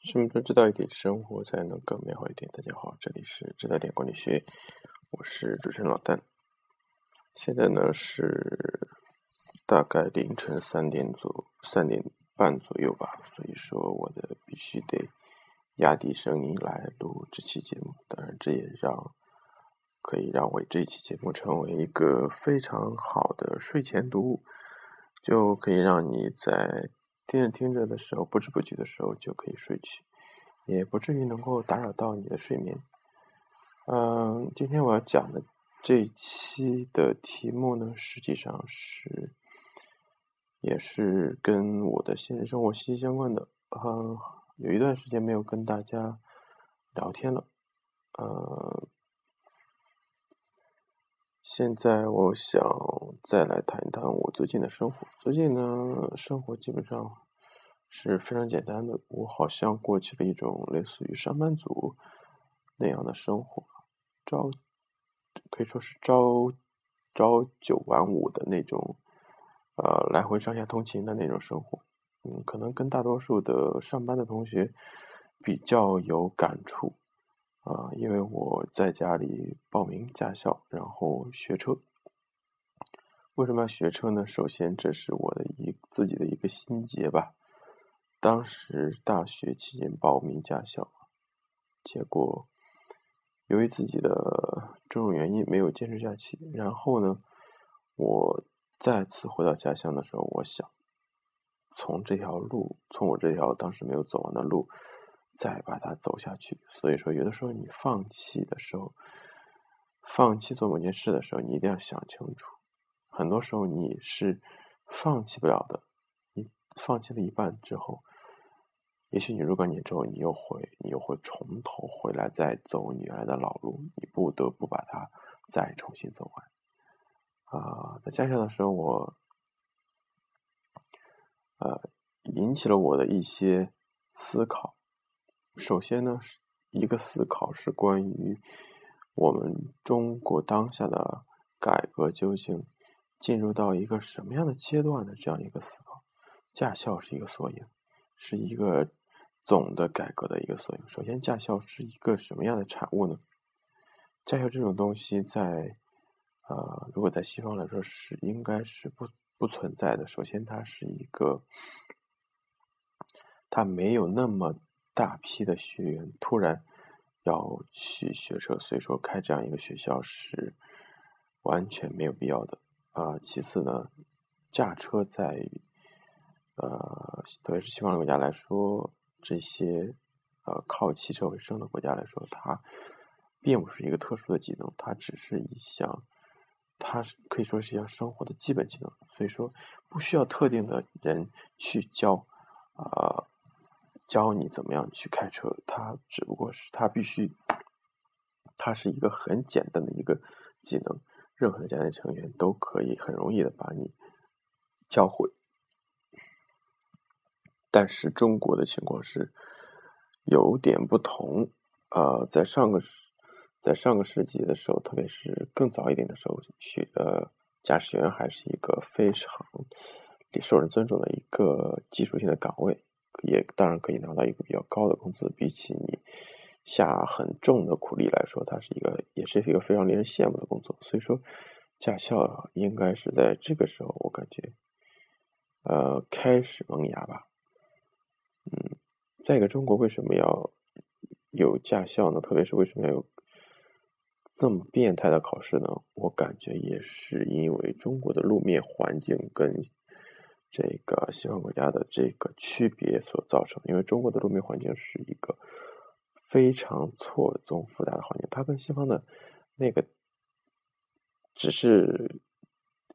生命中知道一点，生活才能更美好一点。大家好，这里是知道点管理学，我是主持人老丹。现在呢是大概凌晨三点左三点半左右吧，所以说我的必须得压低声音来录这期节目。当然，这也让可以让我这期节目成为一个非常好的睡前读物，就可以让你在。听着听着的时候，不知不觉的时候就可以睡去，也不至于能够打扰到你的睡眠。嗯，今天我要讲的这一期的题目呢，实际上是也是跟我的现实生活息息相关的。嗯，有一段时间没有跟大家聊天了，嗯。现在我想再来谈一谈我最近的生活。最近呢，生活基本上是非常简单的。我好像过起了一种类似于上班族那样的生活，朝可以说是朝朝九晚五的那种，呃，来回上下通勤的那种生活。嗯，可能跟大多数的上班的同学比较有感触。啊，因为我在家里报名驾校，然后学车。为什么要学车呢？首先，这是我的一自己的一个心结吧。当时大学期间报名驾校，结果由于自己的种种原因没有坚持下去。然后呢，我再次回到家乡的时候，我想从这条路，从我这条当时没有走完的路。再把它走下去。所以说，有的时候你放弃的时候，放弃做某件事的时候，你一定要想清楚。很多时候你是放弃不了的。你放弃了一半之后，也许你若干年之后，你又会，你又会从头回来再走你原来的老路，你不得不把它再重新走完。啊，在驾校的时候，我呃引起了我的一些思考。首先呢，是一个思考是关于我们中国当下的改革究竟进入到一个什么样的阶段的这样一个思考。驾校是一个缩影，是一个总的改革的一个缩影。首先，驾校是一个什么样的产物呢？驾校这种东西在呃，如果在西方来说是应该是不不存在的。首先，它是一个，它没有那么。大批的学员突然要去学车，所以说开这样一个学校是完全没有必要的啊。其次呢，驾车在呃，特别是西方国家来说，这些呃靠汽车为生的国家来说，它并不是一个特殊的技能，它只是一项，它是可以说是一项生活的基本技能，所以说不需要特定的人去教啊。教你怎么样去开车，它只不过是它必须，它是一个很简单的一个技能，任何的家庭成员都可以很容易的把你教会。但是中国的情况是有点不同，呃，在上个在上个世纪的时候，特别是更早一点的时候，学呃驾驶员还是一个非常受人尊重的一个技术性的岗位。也当然可以拿到一个比较高的工资，比起你下很重的苦力来说，它是一个也是一个非常令人羡慕的工作。所以说，驾校应该是在这个时候，我感觉，呃，开始萌芽吧。嗯，再一个，中国为什么要有驾校呢？特别是为什么要有这么变态的考试呢？我感觉也是因为中国的路面环境跟。这个西方国家的这个区别所造成，因为中国的路面环境是一个非常错综复杂的环境，它跟西方的那个只是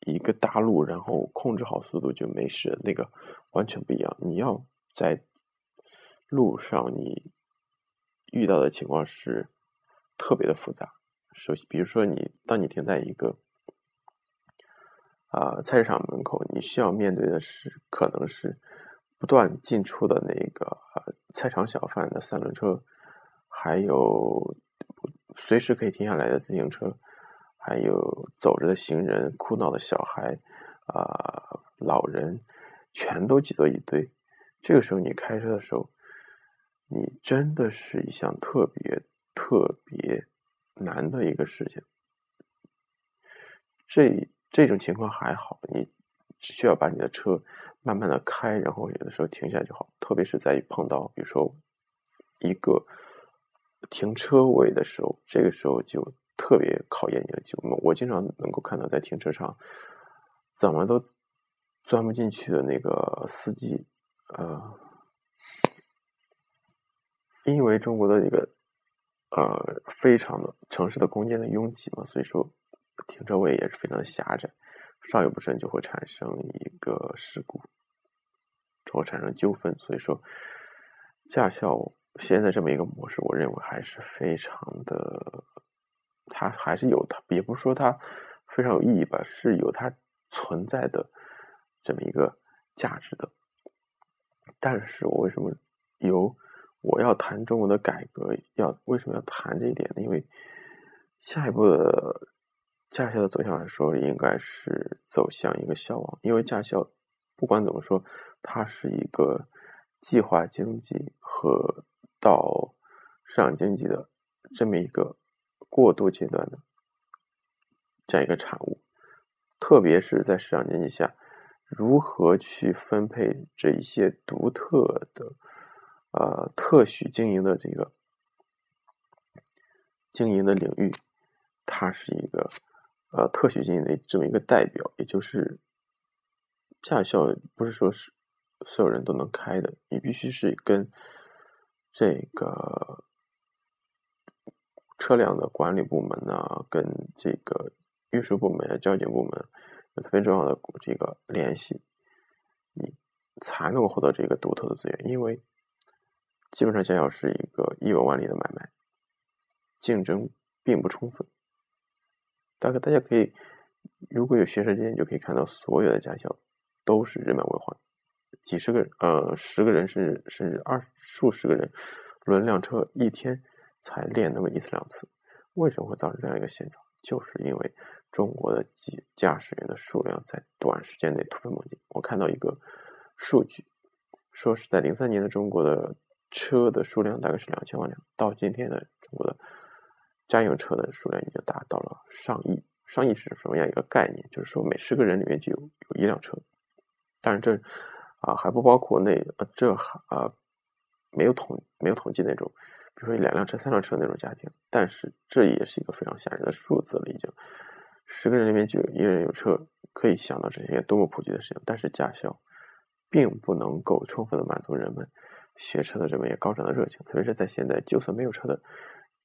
一个大路，然后控制好速度就没事，那个完全不一样。你要在路上，你遇到的情况是特别的复杂。首先，比如说你当你停在一个。啊，菜市场门口，你需要面对的是可能是不断进出的那个菜场小贩的三轮车，还有随时可以停下来的自行车，还有走着的行人、哭闹的小孩啊、老人，全都挤作一堆。这个时候你开车的时候，你真的是一项特别特别难的一个事情。这这种情况还好，你只需要把你的车慢慢的开，然后有的时候停下就好。特别是在碰到比如说一个停车位的时候，这个时候就特别考验你的技能。我经常能够看到在停车场怎么都钻不进去的那个司机，呃，因为中国的一个呃非常的城市的空间的拥挤嘛，所以说。停车位也是非常狭窄，稍有不慎就会产生一个事故，就会产生纠纷。所以说，驾校现在这么一个模式，我认为还是非常的，它还是有它，也不是说它非常有意义吧，是有它存在的这么一个价值的。但是我为什么有我要谈中国的改革，要为什么要谈这一点呢？因为下一步的。驾校的走向来说，应该是走向一个消亡，因为驾校不管怎么说，它是一个计划经济和到市场经济的这么一个过渡阶段的这样一个产物，特别是在市场经济下，如何去分配这一些独特的呃特许经营的这个经营的领域，它是一个。呃，特许经营的这么一个代表，也就是驾校，不是说是所有人都能开的，你必须是跟这个车辆的管理部门呢，跟这个运输部门、交警部门有特别重要的这个联系，你才能够获得这个独特的资源。因为基本上驾校是一个一文万利的买卖，竞争并不充分。大概大家可以，如果有学车经验，就可以看到所有的驾校都是人满为患，几十个，呃，十个人甚至甚至二数十个人轮辆车，一天才练那么一次两次。为什么会造成这样一个现状？就是因为中国的驾驾驶员的数量在短时间内突飞猛进。我看到一个数据，说是在零三年的中国的车的数量大概是两千万辆，到今天的中国的。家用车的数量已经达到了上亿，上亿是什么样一个概念？就是说每十个人里面就有有一辆车，当然这啊还不包括那呃这还啊没有统没有统计那种，比如说两辆车、三辆车那种家庭，但是这也是一个非常吓人的数字了。已经十个人里面就有一人有车，可以想到这些多么普及的事情。但是驾校并不能够充分的满足人们学车的这么一个高涨的热情，特别是在现在，就算没有车的。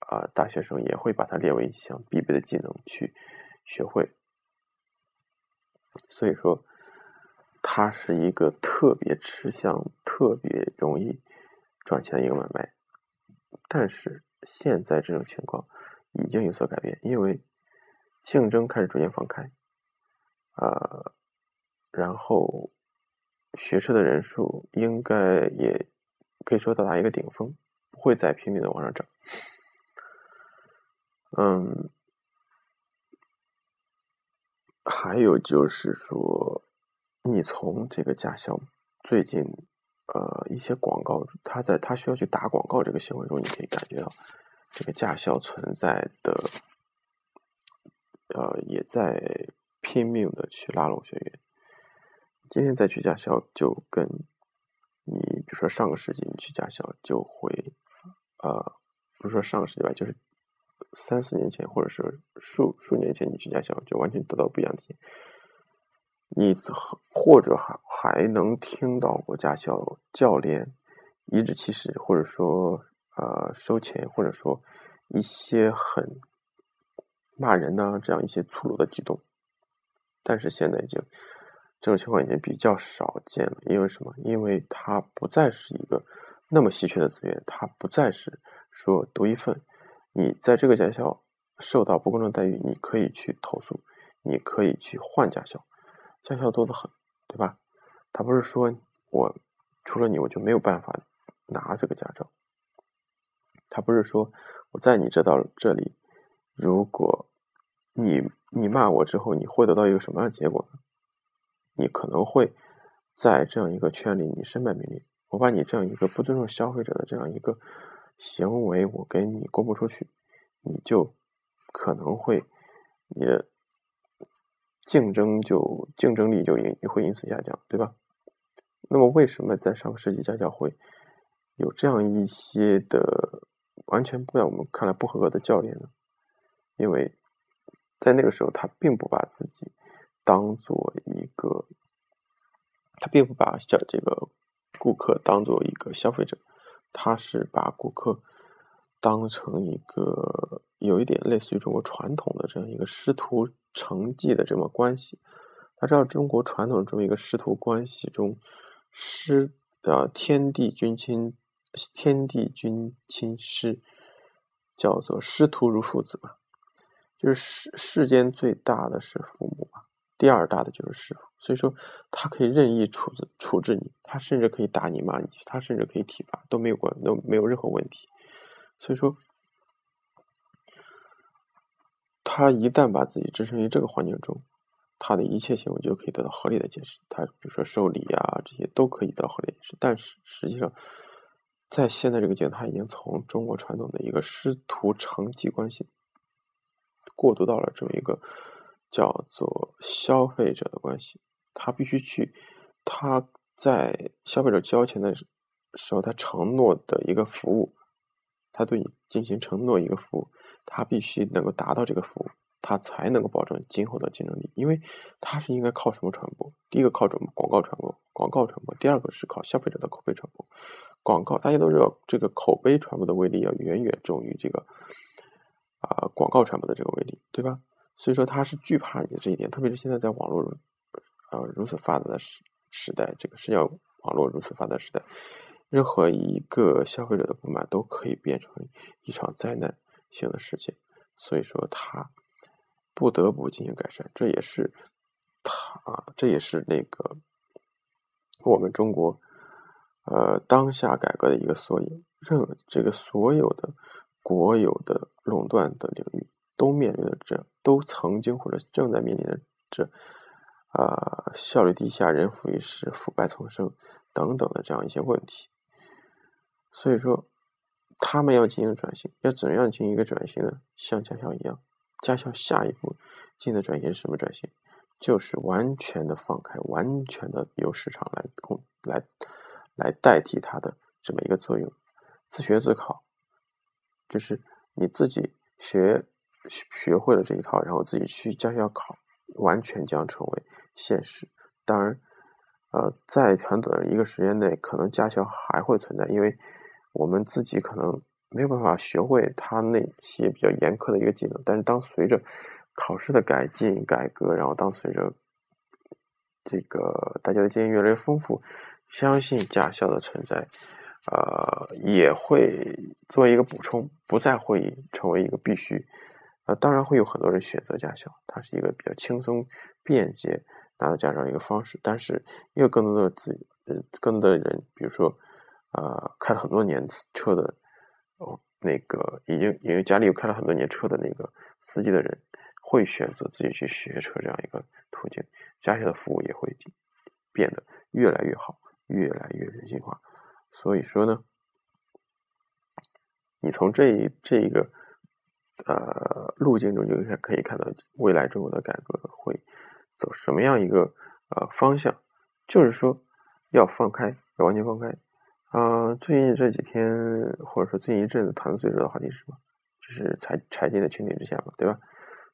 啊，大学生也会把它列为一项必备的技能去学会，所以说，它是一个特别吃香、特别容易赚钱的一个买卖。但是现在这种情况已经有所改变，因为竞争开始逐渐放开，啊，然后学车的人数应该也可以说到达一个顶峰，不会再拼命的往上涨。嗯，还有就是说，你从这个驾校最近呃一些广告，他在他需要去打广告这个行为中，你可以感觉到这个驾校存在的呃也在拼命的去拉拢学员。今天再去驾校，就跟你比如说上个世纪你去驾校就会呃不是说上个世纪吧，就是。三四年前，或者是数数年前，你去驾校就完全得到不一样的体验。你或者还还能听到过驾校教练颐指气使，或者说呃收钱，或者说一些很骂人呐这样一些粗鲁的举动。但是现在已经这种情况已经比较少见了，因为什么？因为它不再是一个那么稀缺的资源，它不再是说独一份。你在这个驾校受到不公正待遇，你可以去投诉，你可以去换驾校，驾校多得很，对吧？他不是说我除了你我就没有办法拿这个驾照，他不是说我在你这到这里，如果你你骂我之后，你会得到一个什么样的结果呢？你可能会在这样一个圈里，你身败名裂。我把你这样一个不尊重消费者的这样一个行为，我给你公布出去，你就可能会你的竞争就竞争力就因会因此下降，对吧？那么为什么在上个世纪家教会有这样一些的完全不在我们看来不合格的教练呢？因为在那个时候，他并不把自己当做一个，他并不把叫这个。顾客当做一个消费者，他是把顾客当成一个有一点类似于中国传统的这样一个师徒承继的这么关系。他知道中国传统这么一个师徒关系中，师呃天地君亲，天地君亲师，叫做师徒如父子嘛，就是世世间最大的是父母嘛。第二大的就是师傅，所以说他可以任意处置处置你，他甚至可以打你骂你，他甚至可以体罚都没有关都没有任何问题。所以说，他一旦把自己置身于这个环境中，他的一切行为就可以得到合理的解释。他比如说受礼啊这些都可以得到合理解释。但是实际上，在现在这个阶段，他已经从中国传统的一个师徒承继关系，过渡到了这么一个。叫做消费者的关系，他必须去，他在消费者交钱的时候，他承诺的一个服务，他对你进行承诺一个服务，他必须能够达到这个服务，他才能够保证今后的竞争力。因为他是应该靠什么传播？第一个靠什么广告传播？广告传播。第二个是靠消费者的口碑传播。广告大家都知道，这个口碑传播的威力要远远重于这个啊广告传播的这个威力，对吧？所以说他是惧怕你的这一点，特别是现在在网络如此发达的时时代，这个社交网络如此发达的时代，任何一个消费者的不满都可以变成一场灾难性的事件。所以说他不得不进行改善，这也是他这也是那个我们中国呃当下改革的一个缩影。任这个所有的国有的垄断的领域。都面临着这，都曾经或者正在面临着这，啊，效率低下、人浮于事、腐败丛生等等的这样一些问题。所以说，他们要进行转型，要怎样进行一个转型呢？像驾校一样，驾校下一步进的转型是什么转型？就是完全的放开，完全的由市场来控来来代替它的这么一个作用。自学自考，就是你自己学。学会了这一套，然后自己去驾校考，完全将成为现实。当然，呃，在很短的一个时间内，可能驾校还会存在，因为我们自己可能没有办法学会它那些比较严苛的一个技能。但是，当随着考试的改进改革，然后当随着这个大家的经验越来越丰富，相信驾校的存在，呃，也会作为一个补充，不再会成为一个必须。啊，当然会有很多人选择驾校，它是一个比较轻松、便捷拿到驾照一个方式。但是，也有更多的自，呃，更多的人，比如说，呃，开了很多年车的，哦，那个已经因为家里有开了很多年车的那个司机的人，会选择自己去学车这样一个途径。驾校的服务也会变得越来越好，越来越人性化。所以说呢，你从这一这一个。呃，路径中就可以看到未来中国的改革会走什么样一个呃方向，就是说要放开，要完全放开。啊，最近这几天或者说最近一阵子谈的最热的话题是什么？就是财柴静的蜻蜓之下嘛，对吧？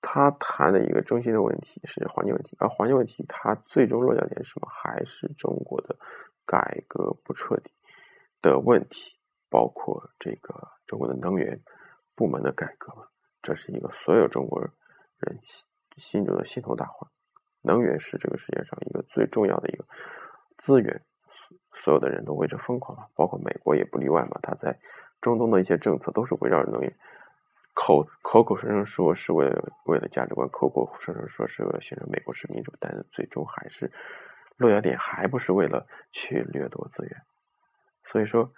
他谈的一个中心的问题是环境问题，而环境问题它最终落脚点是什么？还是中国的改革不彻底的问题，包括这个中国的能源。部门的改革嘛，这是一个所有中国人心心中的心头大患。能源是这个世界上一个最重要的一个资源，所有的人都为之疯狂嘛，包括美国也不例外嘛。他在中东的一些政策都是围绕着能源，口口口声声说是为了为了价值观，口口声声说是为了形成美国式民主，但是最终还是落脚点还不是为了去掠夺资源。所以说，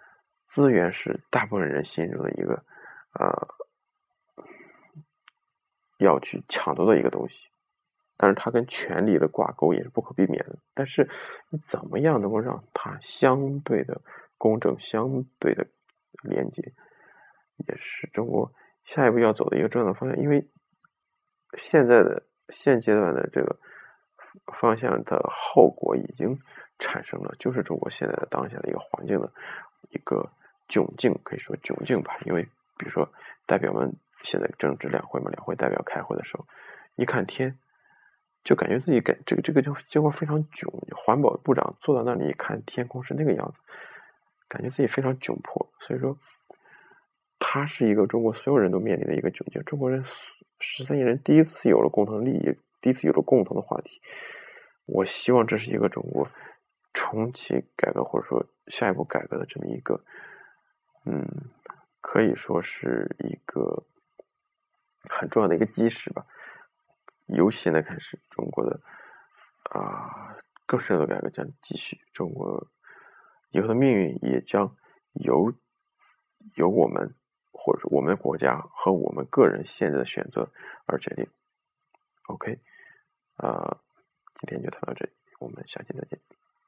资源是大部分人心中的一个。呃，要去抢夺的一个东西，但是它跟权力的挂钩也是不可避免的。但是你怎么样能够让它相对的公正相对的廉洁，也是中国下一步要走的一个重要的方向。因为现在的现阶段的这个方向的后果已经产生了，就是中国现在的当下的一个环境的一个窘境，可以说窘境吧。因为比如说代表们现在正值两会嘛，两会代表开会的时候，一看天。就感觉自己感这个这个就结果非常窘，环保部长坐在那里一看天空是那个样子，感觉自己非常窘迫。所以说，他是一个中国所有人都面临的一个窘境。中国人十三亿人第一次有了共同利益，第一次有了共同的话题。我希望这是一个中国重启改革或者说下一步改革的这么一个，嗯，可以说是一个很重要的一个基石吧。由现在开始，中国的啊更深的改革将继续，中国以后的命运也将由由我们或者我们国家和我们个人现在的选择而决定。OK，啊，今天就谈到这里，我们下期再见。